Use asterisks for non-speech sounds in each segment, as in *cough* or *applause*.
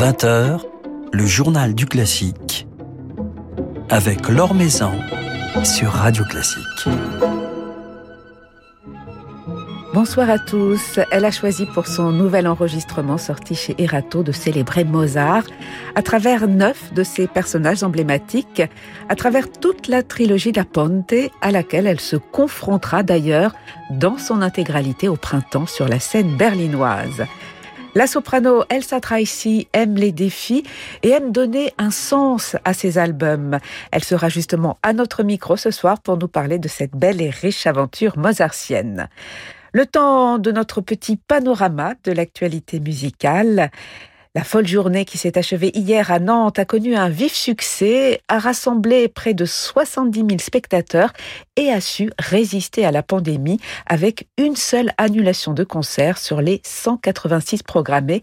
20h, le journal du classique avec Laure Maison sur Radio Classique. Bonsoir à tous. Elle a choisi pour son nouvel enregistrement sorti chez Erato de célébrer Mozart à travers neuf de ses personnages emblématiques, à travers toute la trilogie La Ponte à laquelle elle se confrontera d'ailleurs dans son intégralité au printemps sur la scène berlinoise. La soprano Elsa Tracy aime les défis et aime donner un sens à ses albums. Elle sera justement à notre micro ce soir pour nous parler de cette belle et riche aventure mozartienne. Le temps de notre petit panorama de l'actualité musicale. La folle journée qui s'est achevée hier à Nantes a connu un vif succès, a rassemblé près de 70 000 spectateurs et a su résister à la pandémie avec une seule annulation de concert sur les 186 programmés,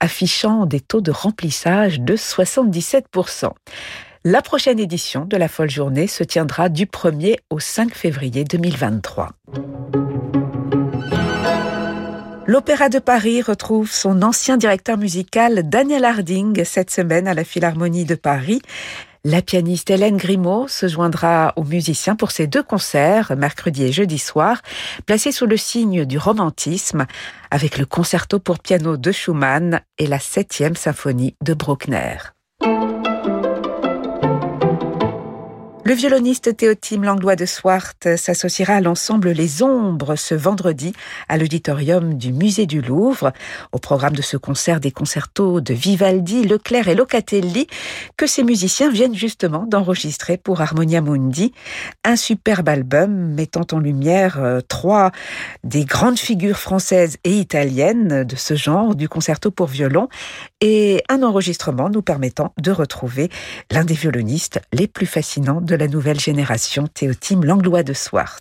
affichant des taux de remplissage de 77%. La prochaine édition de la folle journée se tiendra du 1er au 5 février 2023. L'Opéra de Paris retrouve son ancien directeur musical Daniel Harding cette semaine à la Philharmonie de Paris. La pianiste Hélène Grimaud se joindra aux musiciens pour ces deux concerts, mercredi et jeudi soir, placés sous le signe du romantisme, avec le concerto pour piano de Schumann et la septième symphonie de Bruckner. Le violoniste Théotime Langlois de Swart s'associera à l'ensemble Les Ombres ce vendredi à l'auditorium du Musée du Louvre. Au programme de ce concert des concertos de Vivaldi, Leclerc et Locatelli que ces musiciens viennent justement d'enregistrer pour Harmonia Mundi. Un superbe album mettant en lumière euh, trois des grandes figures françaises et italiennes de ce genre du concerto pour violon et un enregistrement nous permettant de retrouver l'un des violonistes les plus fascinants de la nouvelle génération, Théotime Langlois de Swart.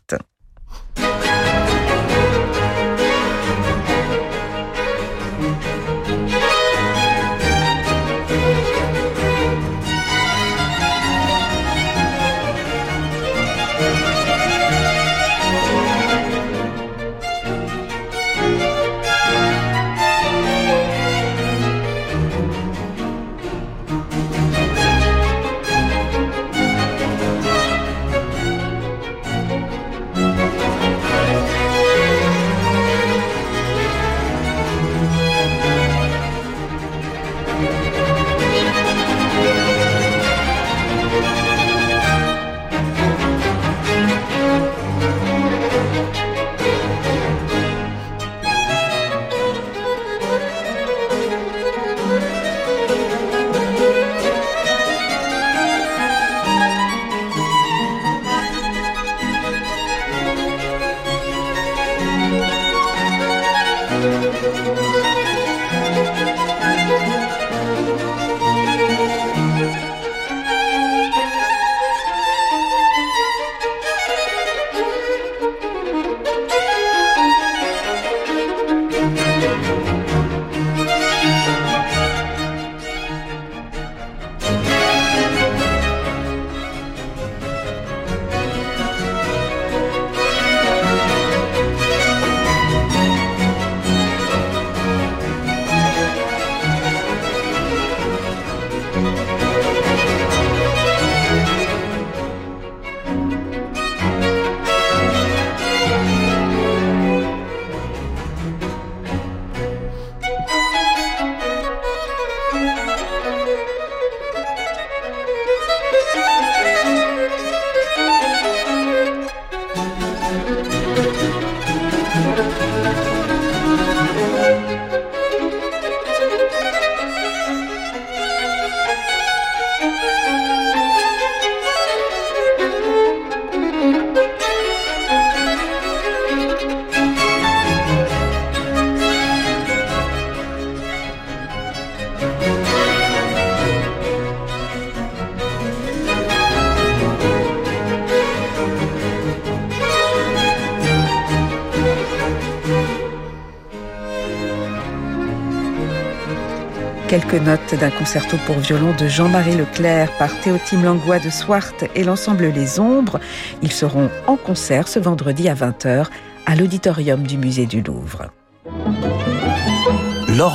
Quelques notes d'un concerto pour violon de Jean-Marie Leclerc par Théotime Langlois de Swart et l'ensemble Les Ombres. Ils seront en concert ce vendredi à 20h à l'auditorium du musée du Louvre.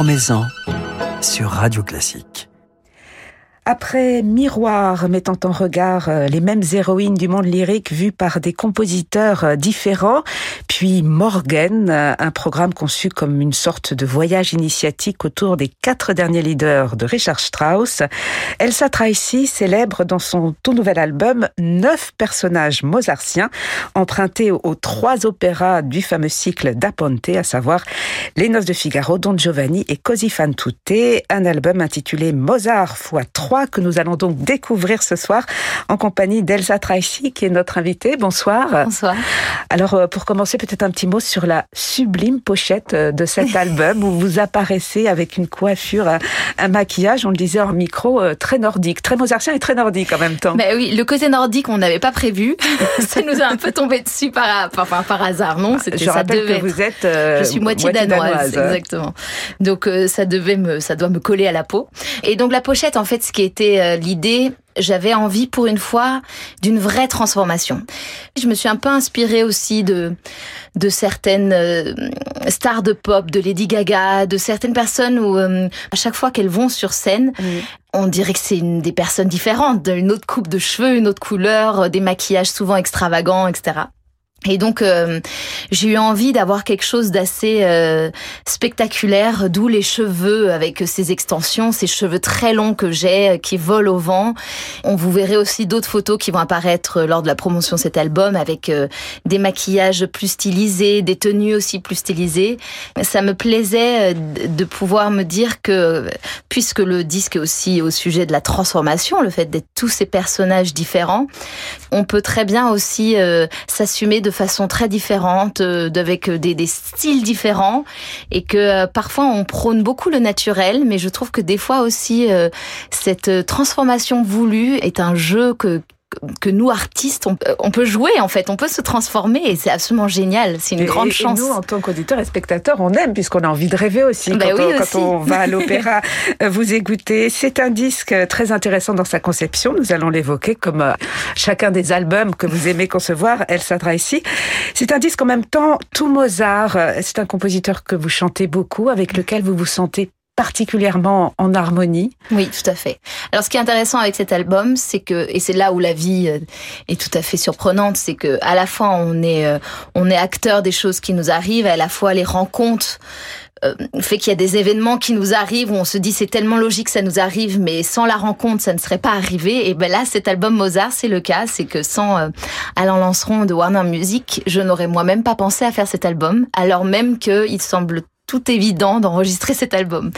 Maison sur Radio Classique. Après Miroir mettant en regard euh, les mêmes héroïnes du monde lyrique vues par des compositeurs euh, différents, puis Morgan, euh, un programme conçu comme une sorte de voyage initiatique autour des quatre derniers leaders de Richard Strauss, Elsa Tracy célèbre dans son tout nouvel album neuf personnages mozartiens empruntés aux trois opéras du fameux cycle d'Aponte, à savoir Les Noces de Figaro, Don Giovanni et Così fan tutte, un album intitulé Mozart x 3 que nous allons donc découvrir ce soir en compagnie d'Elsa Tracy qui est notre invitée. Bonsoir. Bonsoir. Alors euh, pour commencer peut-être un petit mot sur la sublime pochette euh, de cet *laughs* album où vous apparaissez avec une coiffure, un, maquillage, on le disait en micro, euh, très nordique, très mozartien et très nordique en même temps. Mais oui, le côté nordique on n'avait pas prévu. *laughs* ça nous a un peu tombé dessus par, par, par hasard, non? C'était Je rappelle que vous êtes *laughs* Je suis moitié, danoise, exactement. Donc ça devait me ça doit me coller à la peau. Et donc la pochette en fait ce qui est était euh, l'idée j'avais envie pour une fois d'une vraie transformation. Je me suis un peu inspirée aussi de de certaines euh, stars de pop, de Lady Gaga, de certaines personnes où euh, à chaque fois qu'elles vont sur scène, on dirait que c'est une des personnes différentes, une autre coupe de cheveux, une autre couleur, des maquillages souvent extravagants, etc. Et donc euh, j'ai eu envie d'avoir quelque chose d'assez euh, spectaculaire, d'où les cheveux avec ces extensions, ces cheveux très longs que j'ai euh, qui volent au vent. On vous verrez aussi d'autres photos qui vont apparaître lors de la promotion de cet album avec des maquillages plus stylisés, des tenues aussi plus stylisées. Ça me plaisait de pouvoir me dire que puisque le disque est aussi au sujet de la transformation, le fait d'être tous ces personnages différents, on peut très bien aussi s'assumer de de façon très différente, euh, avec des, des, styles différents, et que euh, parfois on prône beaucoup le naturel, mais je trouve que des fois aussi euh, cette transformation voulue est un jeu que que nous artistes euh, on, peut jouer en fait, on peut se transformer et c'est absolument génial, c'est une grande chance. Et nous en tant qu'auditeurs et spectateurs, on aime puisqu'on a envie de rêver aussi, bah quand, on, quand, on, va à l'opéra *laughs* euh, vous écouter. C'est un disque très intéressant dans sa conception, nous allons l'évoquer comme euh, chacun des albums que vous aimez concevoir, Elsa ici. C'est un disque en même temps tout Mozart, c'est un compositeur que vous chantez beaucoup, avec lequel vous vous sentez particulièrement en harmonie. Oui, tout à fait. Alors ce qui est intéressant avec cet album, c'est que et c'est là où la vie euh, est tout à fait surprenante, c'est que à la fois on est euh, on est acteur des choses qui nous arrivent, à la fois les rencontres euh, fait qu'il y a des événements qui nous arrivent où on se dit c'est tellement logique que ça nous arrive, mais sans la rencontre ça ne serait pas arrivé. Et ben là, cet album Mozart, c'est le cas, c'est que sans euh, Alain Lanceron de Warner Music, je n'aurais moi-même pas pensé à faire cet album, alors même qu'il semble tout évident d'enregistrer cet album.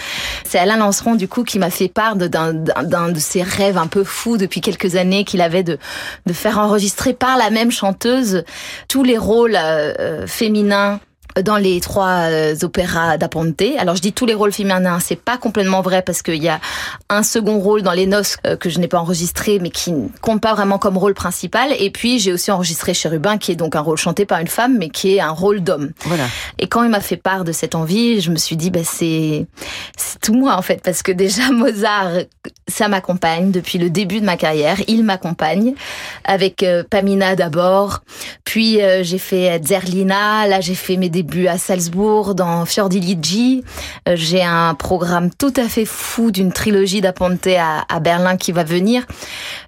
C'est Alain Lanceron du coup qui m'a fait part d'un de ses rêves un peu fous depuis quelques années qu'il avait de, de faire enregistrer par la même chanteuse tous les rôles euh, féminins dans les trois euh, opéras d'Aponte. Alors je dis tous les rôles féminins, c'est pas complètement vrai parce qu'il y a un second rôle dans les noces euh, que je n'ai pas enregistré mais qui ne compte pas vraiment comme rôle principal. Et puis j'ai aussi enregistré Chérubin qui est donc un rôle chanté par une femme mais qui est un rôle d'homme. Voilà. Et quand il m'a fait part de cette envie, je me suis dit bah c'est tout moi en fait parce que déjà *laughs* Mozart ça m'accompagne depuis le début de ma carrière, il m'accompagne avec euh, Pamina d'abord, puis j'ai fait Zerlina, là j'ai fait mes début à Salzbourg, dans Fiordiligi. Euh, j'ai un programme tout à fait fou d'une trilogie d'Aponte à, à, Berlin qui va venir.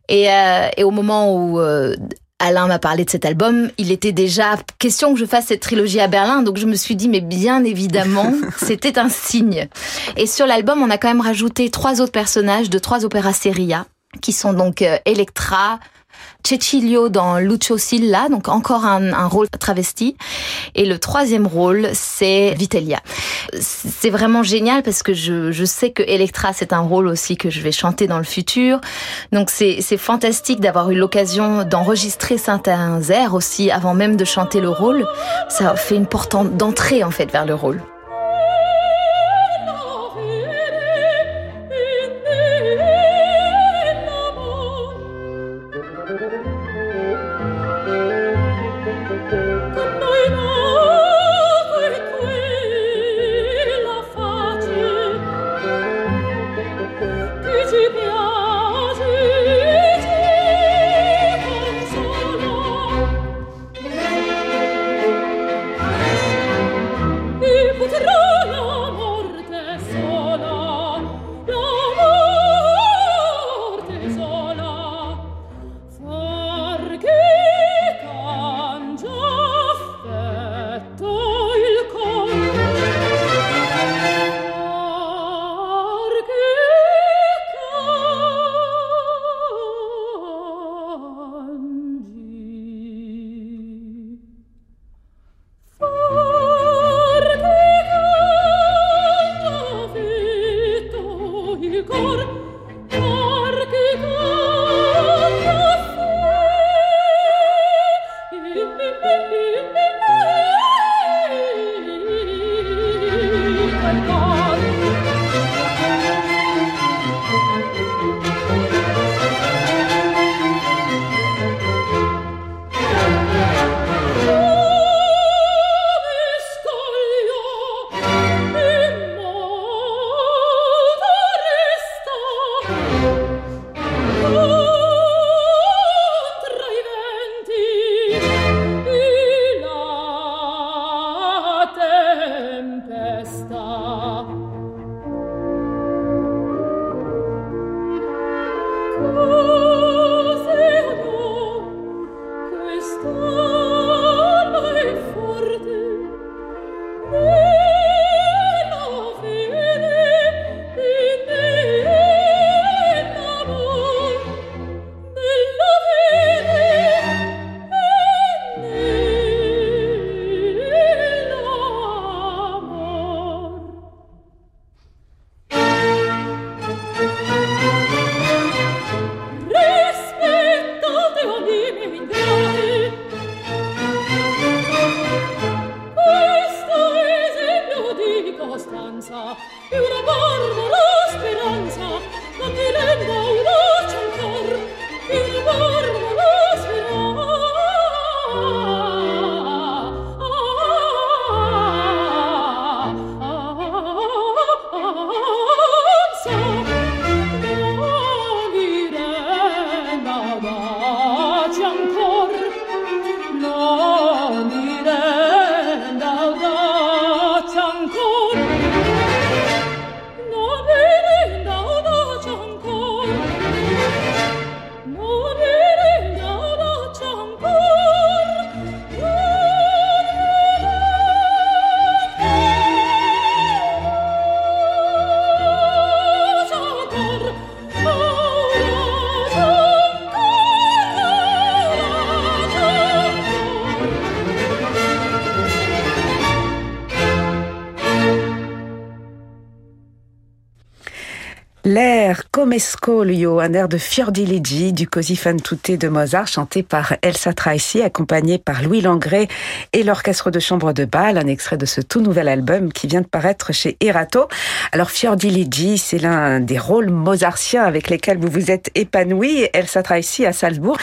Et, euh, et au moment où euh, Alain m'a parlé de cet album, il était déjà question que je fasse cette trilogie à Berlin, donc je me suis dit, mais bien évidemment, *laughs* c'était un signe. Et sur l'album, on a quand même rajouté trois autres personnages de trois opéras seria, qui sont donc Electra, Cecilio dans Lucio Silla, donc encore un, rôle travesti. Et le troisième rôle, c'est Vitellia. C'est vraiment génial parce que je, je sais que Electra, c'est un rôle aussi que je vais chanter dans le futur. Donc c'est fantastique d'avoir eu l'occasion d'enregistrer certains airs aussi avant même de chanter le rôle. Ça fait une porte d'entrée en fait vers le rôle. Un air de Fiordiligi du Così fan tutte de Mozart, chanté par Elsa Tracy, accompagné par Louis Langré et l'orchestre de chambre de Bâle, un extrait de ce tout nouvel album qui vient de paraître chez Erato. Alors Fiordiligi, c'est l'un des rôles mozartiens avec lesquels vous vous êtes épanoui, Elsa Tracy à Salzbourg.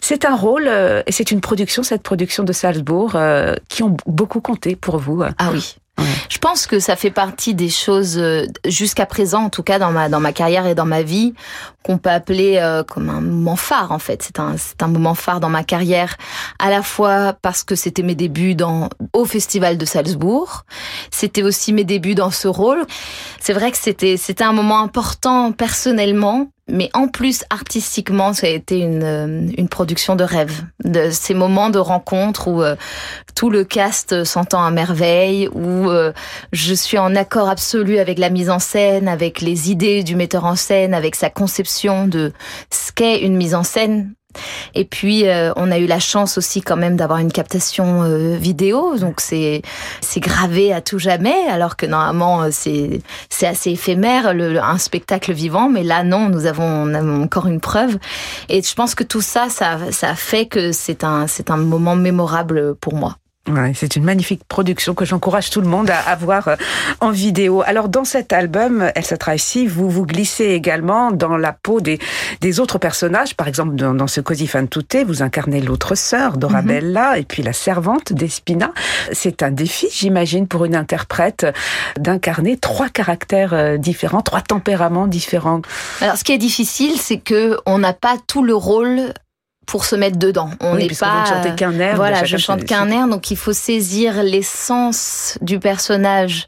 C'est un rôle euh, et c'est une production, cette production de Salzbourg, euh, qui ont beaucoup compté pour vous. Ah oui, je pense que ça fait partie des choses euh, jusqu'à présent, en tout cas dans ma dans ma carrière et dans ma vie, qu'on peut appeler euh, comme un moment phare en fait. C'est un c'est un moment phare dans ma carrière, à la fois parce que c'était mes débuts dans au festival de Salzbourg, c'était aussi mes débuts dans ce rôle. C'est vrai que c'était c'était un moment important personnellement mais en plus artistiquement, ça a été une, euh, une production de rêve, de ces moments de rencontre où euh, tout le cast s'entend à merveille, où euh, je suis en accord absolu avec la mise en scène, avec les idées du metteur en scène, avec sa conception de ce qu'est une mise en scène. Et puis euh, on a eu la chance aussi quand même d'avoir une captation euh, vidéo, donc c'est c'est gravé à tout jamais, alors que normalement euh, c'est c'est assez éphémère le, un spectacle vivant, mais là non, nous avons, on encore une preuve. Et je pense que tout ça, ça ça fait que c'est un c'est un moment mémorable pour moi. Ouais, c'est une magnifique production que j'encourage tout le monde à, à voir euh, en vidéo. Alors dans cet album, Elsa Tracy, vous vous glissez également dans la peau des, des autres personnages. Par exemple, dans, dans ce Così fan tutte, vous incarnez l'autre sœur, Dorabella, mm -hmm. et puis la servante d'Espina. C'est un défi, j'imagine, pour une interprète d'incarner trois caractères euh, différents, trois tempéraments différents. Alors ce qui est difficile, c'est que on n'a pas tout le rôle pour se mettre dedans. On n'est oui, pas. Vous ne qu'un air. Voilà, je chante qu'un air, donc il faut saisir l'essence du personnage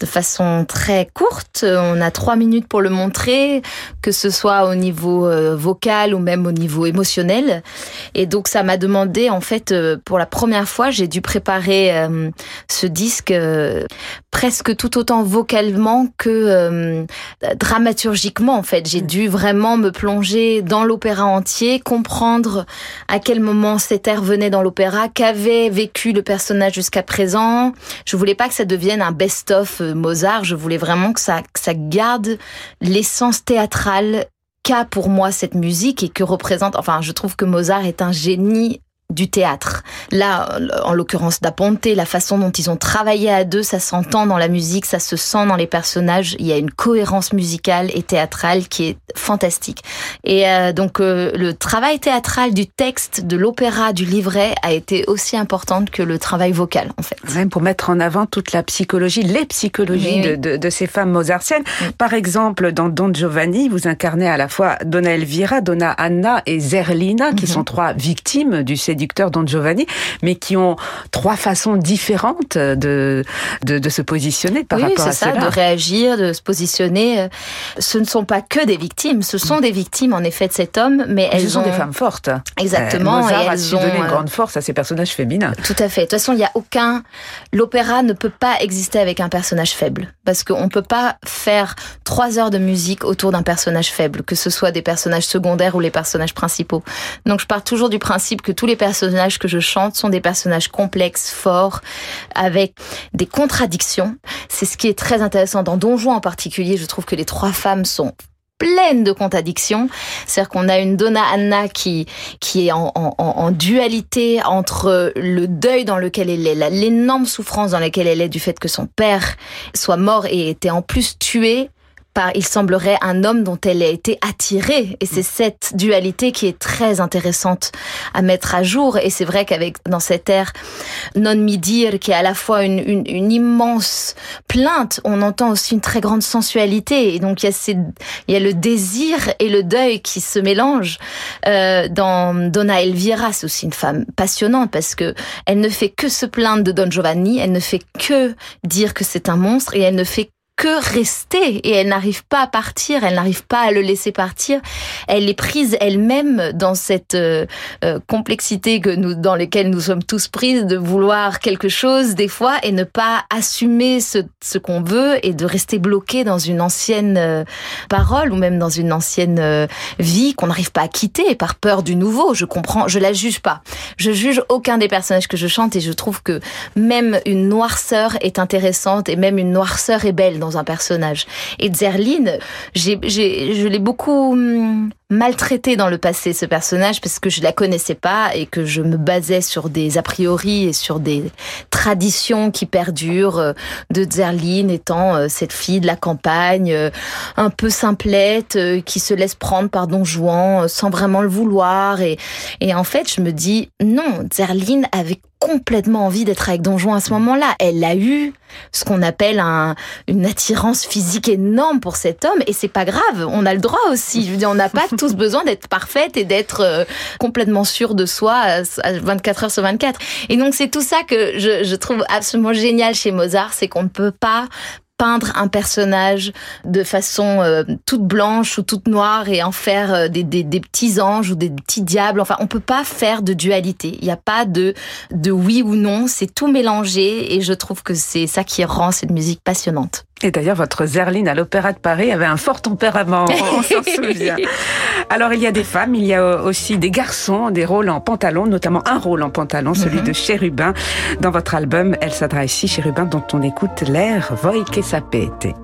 de façon très courte. On a trois minutes pour le montrer, que ce soit au niveau euh, vocal ou même au niveau émotionnel. Et donc ça m'a demandé, en fait, euh, pour la première fois, j'ai dû préparer euh, ce disque euh, presque tout autant vocalement que euh, dramaturgiquement. En fait, j'ai dû vraiment me plonger dans l'opéra entier, comprendre à quel moment cet air venait dans l'opéra, qu'avait vécu le personnage jusqu'à présent. Je voulais pas que ça devienne un best-of Mozart, je voulais vraiment que ça, garde l'essence théâtrale qu'a pour moi cette musique et que représente, enfin, je trouve que Mozart est un génie du théâtre. Là, en l'occurrence d'Aponte, la façon dont ils ont travaillé à deux, ça s'entend dans la musique, ça se sent dans les personnages. Il y a une cohérence musicale et théâtrale qui est fantastique. Et euh, donc euh, le travail théâtral du texte, de l'opéra, du livret a été aussi important que le travail vocal, en fait. Même pour mettre en avant toute la psychologie, les psychologies de, de, ces femmes mozartiennes. Par exemple, dans Don Giovanni, vous incarnez à la fois Donna Elvira, Donna Anna et Zerlina, qui mhm. sont trois victimes du séducteur Don Giovanni, mais qui ont trois façons différentes de, de, de se positionner par rapport à ça, de réagir, de se positionner. Ce ne sont pas que des victimes, ce sont des victimes en effet de cet homme, mais elles ce sont des femmes fortes. Exactement. Euh, Mozart a su donner une euh, grande force à ces personnages féminins. Tout à fait. De toute façon, il n'y a aucun. L'opéra ne peut pas exister avec un personnage faible, parce qu'on ne peut pas faire trois heures de musique autour d'un personnage faible, que ce soit des personnages secondaires ou les personnages principaux. Donc, je pars toujours du principe que tous les personnages que je chante sont des personnages complexes, forts, avec des contradictions. C'est ce qui est très intéressant dans Don Juan en particulier. Je trouve que les trois femmes sont pleines de contradictions. C'est-à-dire qu'on a une Donna Anna qui, qui est en, dualité entre le deuil dans lequel elle est, l'énorme souffrance dans laquelle elle est du fait que son père soit mort et était en plus tué il semblerait, un homme dont elle a été attirée. Et c'est cette dualité qui est très intéressante à mettre à jour. Et c'est vrai qu'avec, dans cette ère non midir, qui est à la fois une, une, une, immense plainte, on entend aussi une très grande sensualité. Et donc, il y a, ces, il y a le désir et le deuil qui se mélangent. Euh, dans Donna Elvira, c'est aussi une femme passionnante parce que elle ne fait que se plaindre de Don Giovanni, elle ne fait que dire que c'est un monstre et elle ne fait que rester et elle n'arrive pas à partir, elle n'arrive pas à le laisser partir. Elle est prise elle-même dans cette euh, euh, complexité que nous, dans laquelle nous sommes tous prises de vouloir quelque chose des fois et ne pas assumer ce, ce qu'on veut et de rester bloqué dans une ancienne euh, parole ou même dans une ancienne vie qu'on n'arrive pas à quitter par peur du nouveau. Je comprends, je la juge pas. Je juge aucun des personnages que je chante et je trouve que même une noirceur est intéressante et même une noirceur est belle dans un personnage. Et Zerline, j'ai, je l'ai beaucoup hum, maltraité dans le passé ce personnage parce que je la connaissais pas et que je me basais sur des a priori et sur des traditions qui perdurent euh, de Zerline étant euh, cette fille de la campagne euh, un peu simplette qui se laisse prendre par Don Juan sans vraiment le vouloir et et en fait je me dis non Zerline avait complètement envie d'être avec Don Juan à ce moment-là. Elle a eu ce qu'on appelle un, une attirance physique énorme pour cet homme et c'est pas grave. On a le droit aussi. Je veux dire, on n'a pas *laughs* tous besoin d'être parfaite et d'être euh, complètement sûre de soi à 24 heures sur 24. Et donc c'est tout ça que je, je trouve absolument génial chez Mozart, c'est qu'on ne peut pas peindre un personnage de façon euh, toute blanche ou toute noire et en faire euh, des, des, des, petits anges ou des petits diables. Enfin, on peut pas faire de dualité. Il n'y a pas de, de oui ou non. C'est tout mélangé et je trouve que c'est ça qui rend cette musique passionnante. Et d'ailleurs, votre Zerline à l'Opéra de Paris avait un fort tempérament, *laughs* on s'en souvient. Alors, il y a des femmes, il y a aussi des garçons, des rôles en pantalon, notamment un rôle en pantalon, celui mhm. de Chérubin. Dans votre album, Elle s'adresse ici, Chérubin, dont on écoute l'air Voi che sapete.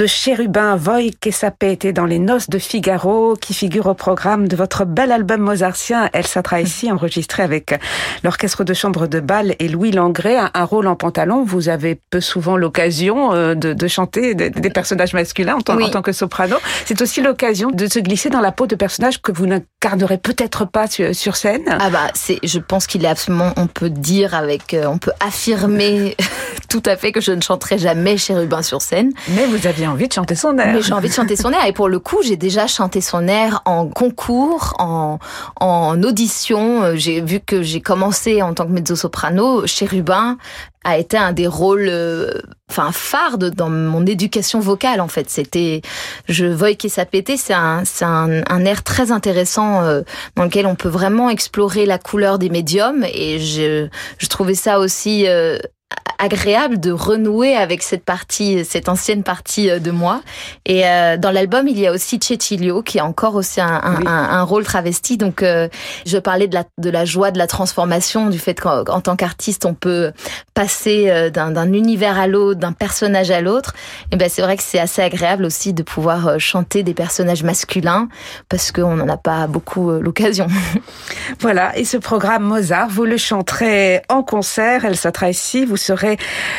De Chérubin, Voy que était dans les noces de Figaro, qui figure au programme de votre bel album mozartien Elsa Tracy, *laughs* enregistré avec l'orchestre de chambre de Bâle et Louis Langré, un, rôle en pantalon. Vous avez peu souvent l'occasion euh, de, chanter des, personnages masculins en, en tant que soprano. C'est aussi l'occasion de se glisser dans la peau de personnages que vous n'incarnerez peut-être pas sur, scène. Ah bah, c'est, je pense qu'il est absolument, on peut dire avec, euh, on peut affirmer *laughs* tout à fait que je ne chanterai jamais Chérubin sur scène. Mais vous aviez envie de chanter son air. Mais j'ai envie de chanter son air. Et pour le coup, j'ai déjà chanté son air en concours, en, en audition. Euh, j'ai vu que j'ai commencé en tant que mezzo-soprano. Chérubin a été un des rôles euh, enfin phare dans mon éducation vocale en fait c'était je voyais qu'il pété c'est un c'est un, un, air très intéressant euh, dans lequel on peut vraiment explorer la couleur des médiums et je je trouvais ça aussi agréable de renouer avec cette partie, cette ancienne partie euh, de moi. Et euh, dans l'album, il y a aussi Cecilio qui a encore aussi un, un, un, rôle travesti. Donc, euh, je parlais de la, de la joie de la transformation, du fait qu'en tant qu'artiste, on peut passer d'un univers à l'autre, d'un personnage à l'autre. Et ben, c'est vrai que c'est assez agréable aussi de pouvoir chanter des personnages masculins parce qu'on n'en a pas beaucoup l'occasion. *laughs* Voilà. Et ce programme Mozart, vous le chanterez en concert. Elle sera ici. Vous serez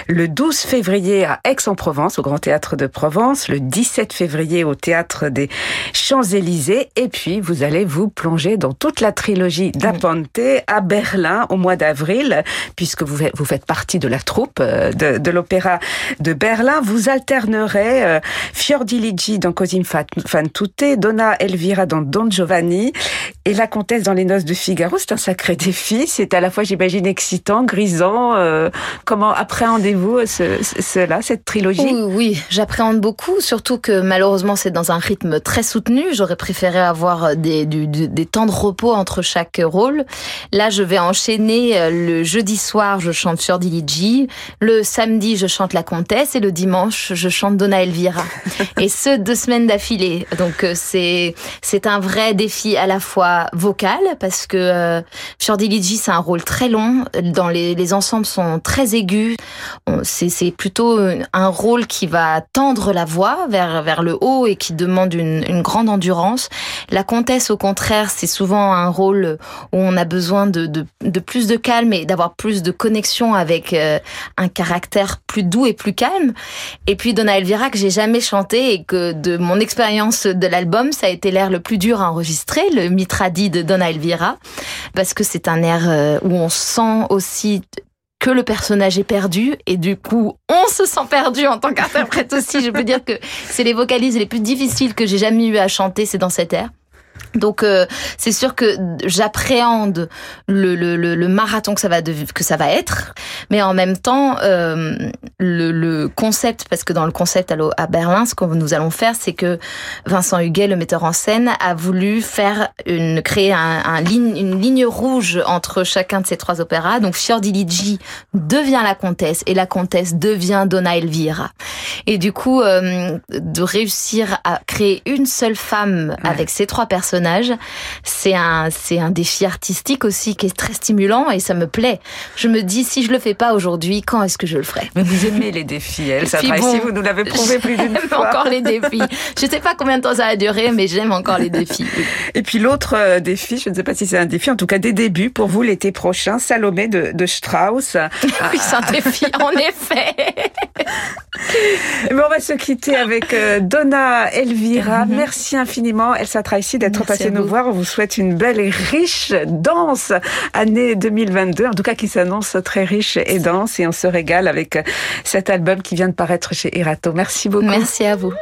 le 12 février à Aix-en-Provence, au Grand Théâtre de Provence, le 17 février au Théâtre des Champs-Élysées, et puis vous allez vous plonger dans toute la trilogie d'Aponte à Berlin au mois d'avril, puisque vous, vous faites partie de la troupe euh, de, de l'Opéra de Berlin. Vous alternerez euh, Fiordiligi dans Cosimo fan tutte, Donna Elvira dans Don Giovanni et La Comtesse dans Les Noces de Figaro. C'est un sacré défi. C'est à la fois, j'imagine, excitant, grisant. Euh, comment appréhendez-vous ce, cela, cette trilogie Oui, oui j'appréhende beaucoup, surtout que malheureusement c'est dans un rythme très soutenu. J'aurais préféré avoir des, des temps de repos entre chaque rôle. Là, je vais enchaîner euh, le jeudi soir, je chante Fiordiligi, le samedi, je chante La Comtesse et le dimanche, je chante Donna Elvira. *laughs* et ce, deux semaines d'affilée. Donc euh, c'est c'est un vrai défi à la fois vocal parce que euh, Fiordiligi c'est un rôle très long. Dans les, les ensembles sont très C'est plutôt un rôle qui va tendre la voix vers, vers le haut et qui demande une, une grande endurance. La comtesse, au contraire, c'est souvent un rôle où on a besoin de, de, de plus de calme et d'avoir plus de connexion avec euh, un caractère plus doux et plus calme. Et puis Donna Elvira, que j'ai jamais chanté et que de mon expérience de l'album, ça a été l'air le plus dur à enregistrer, le Mitradi de Donna Elvira, parce que c'est un air euh, où on sent aussi que le personnage est perdu et du coup on se sent perdu en tant qu'interprète aussi. Je peux dire que c'est les vocalises les plus difficiles que j'ai jamais eu à chanter, c'est dans cette air. Donc euh, c'est sûr que j'appréhende le, le, le, marathon que ça va que ça va être, mais en même temps euh, le, le, concept parce que dans le concept à, Berlin, ce que nous allons faire, c'est que Vincent Huguet, le metteur en scène, a voulu faire une créer un, un ligne, une ligne rouge entre chacun de ces trois opéras. Donc Fiordiligi devient la comtesse et la comtesse devient Donna Elvira. Et du coup, euh, de réussir à créer une seule femme avec ces trois personnes c'est un, c'est un défi artistique aussi qui est très stimulant et ça me plaît. Je me dis, si je le fais pas aujourd'hui, quand est-ce que je le ferai? Mais vous aimez les défis, elle. Ça bon, vous nous l'avez prouvé plus d'une *laughs* fois. encore les défis. Je sais pas combien de temps ça va durer, mais j'aime encore les défis. Et puis l'autre euh, défi, je ne sais pas si c'est un défi, en tout cas des débuts pour vous l'été prochain, Salomé de, de Strauss. *laughs* oui, c'est un défi, en effet. Mais on va se quitter avec euh, Donna Elvira. Mhm. Merci infiniment, Elsa Tracy, d'être passée nous voir. On vous souhaite une belle et riche, dense année 2022, en tout cas qui s'annonce très riche et dense. Et on se régale avec euh, cet album qui vient de paraître chez Erato. Merci beaucoup. Merci à vous.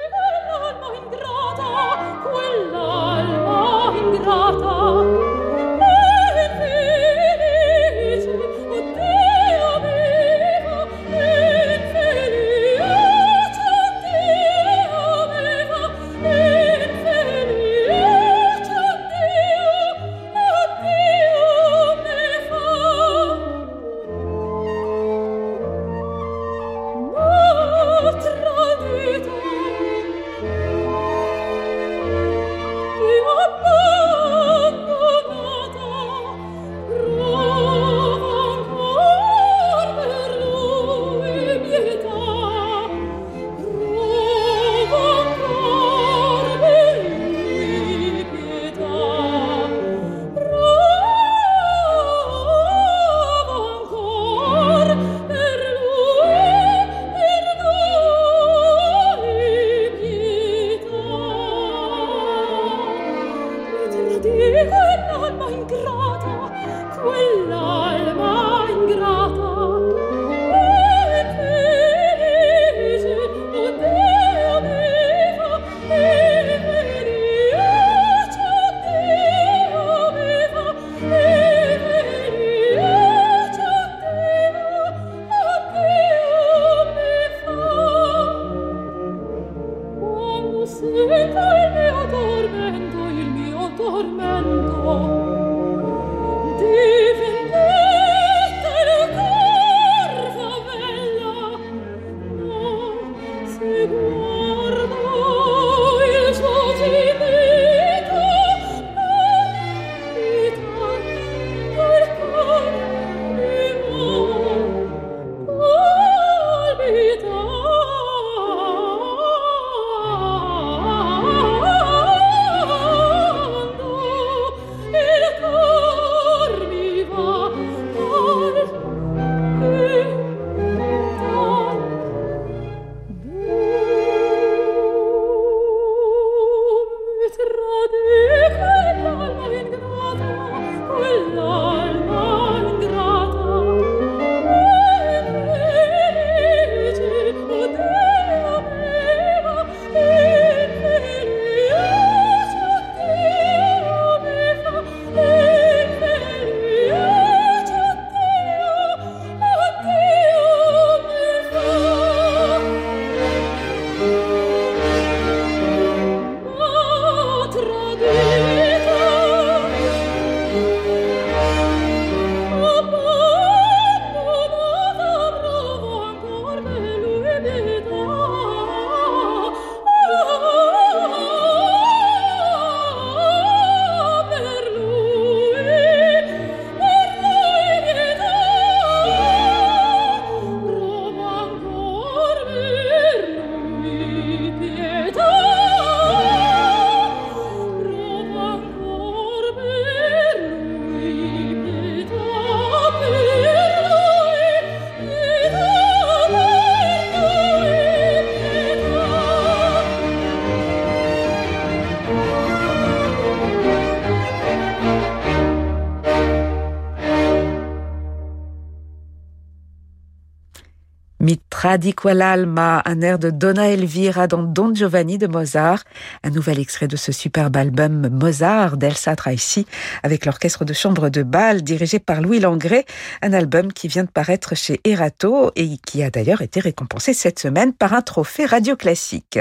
Mitra di quell'alma, un air de Donna Elvira dans Don Giovanni de Mozart, un nouvel extrait de ce superbe album Mozart d'Elsa Tracy avec l'orchestre de chambre de Bâle dirigé par Louis Langré, un album qui vient de paraître chez Erato et qui a d'ailleurs été récompensé cette semaine par un trophée radio classique.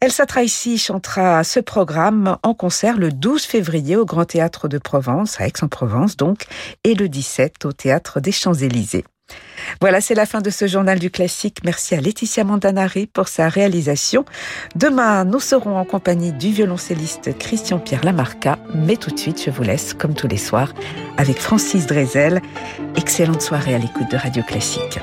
Elsa Tracy chantera ce programme en concert le 12 février au Grand Théâtre de Provence, à Aix-en-Provence donc, et le 17 au Théâtre des Champs-Élysées. Voilà, c'est la fin de ce journal du classique. Merci à Laetitia Montanari pour sa réalisation. Demain, nous serons en compagnie du violoncelliste Christian-Pierre Lamarca. Mais tout de suite, je vous laisse, comme tous les soirs, avec Francis Drezel. Excellente soirée à l'écoute de Radio Classique.